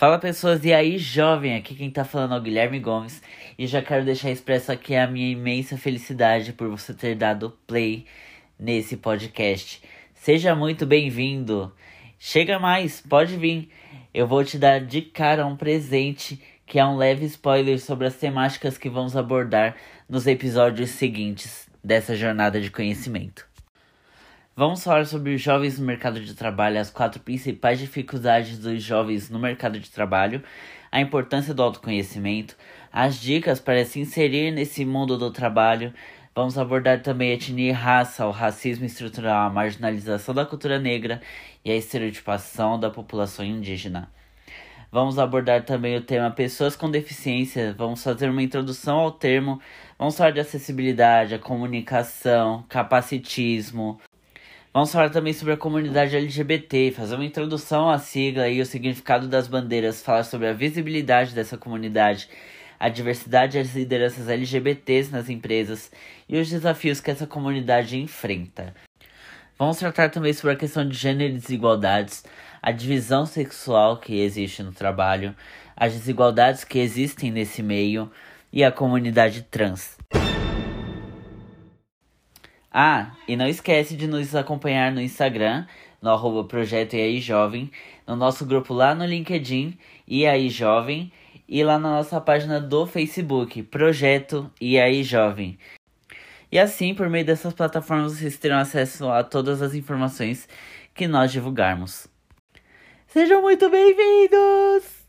Fala pessoas, e aí jovem, aqui quem tá falando é o Guilherme Gomes e já quero deixar expresso aqui a minha imensa felicidade por você ter dado play nesse podcast. Seja muito bem-vindo. Chega mais, pode vir. Eu vou te dar de cara um presente que é um leve spoiler sobre as temáticas que vamos abordar nos episódios seguintes dessa jornada de conhecimento. Vamos falar sobre os jovens no mercado de trabalho, as quatro principais dificuldades dos jovens no mercado de trabalho, a importância do autoconhecimento, as dicas para se inserir nesse mundo do trabalho. Vamos abordar também a etnia e raça, o racismo estrutural, a marginalização da cultura negra e a estereotipação da população indígena. Vamos abordar também o tema pessoas com deficiência. Vamos fazer uma introdução ao termo. Vamos falar de acessibilidade, a comunicação, capacitismo, Vamos falar também sobre a comunidade LGBT, fazer uma introdução à sigla e o significado das bandeiras, falar sobre a visibilidade dessa comunidade, a diversidade e as lideranças LGBTs nas empresas e os desafios que essa comunidade enfrenta. Vamos tratar também sobre a questão de gênero e desigualdades, a divisão sexual que existe no trabalho, as desigualdades que existem nesse meio e a comunidade trans. Ah, e não esquece de nos acompanhar no Instagram, no arroba Projeto E aí Jovem, no nosso grupo lá no LinkedIn, E aí Jovem, e lá na nossa página do Facebook, Projeto E aí Jovem. E assim, por meio dessas plataformas, vocês terão acesso a todas as informações que nós divulgarmos. Sejam muito bem-vindos!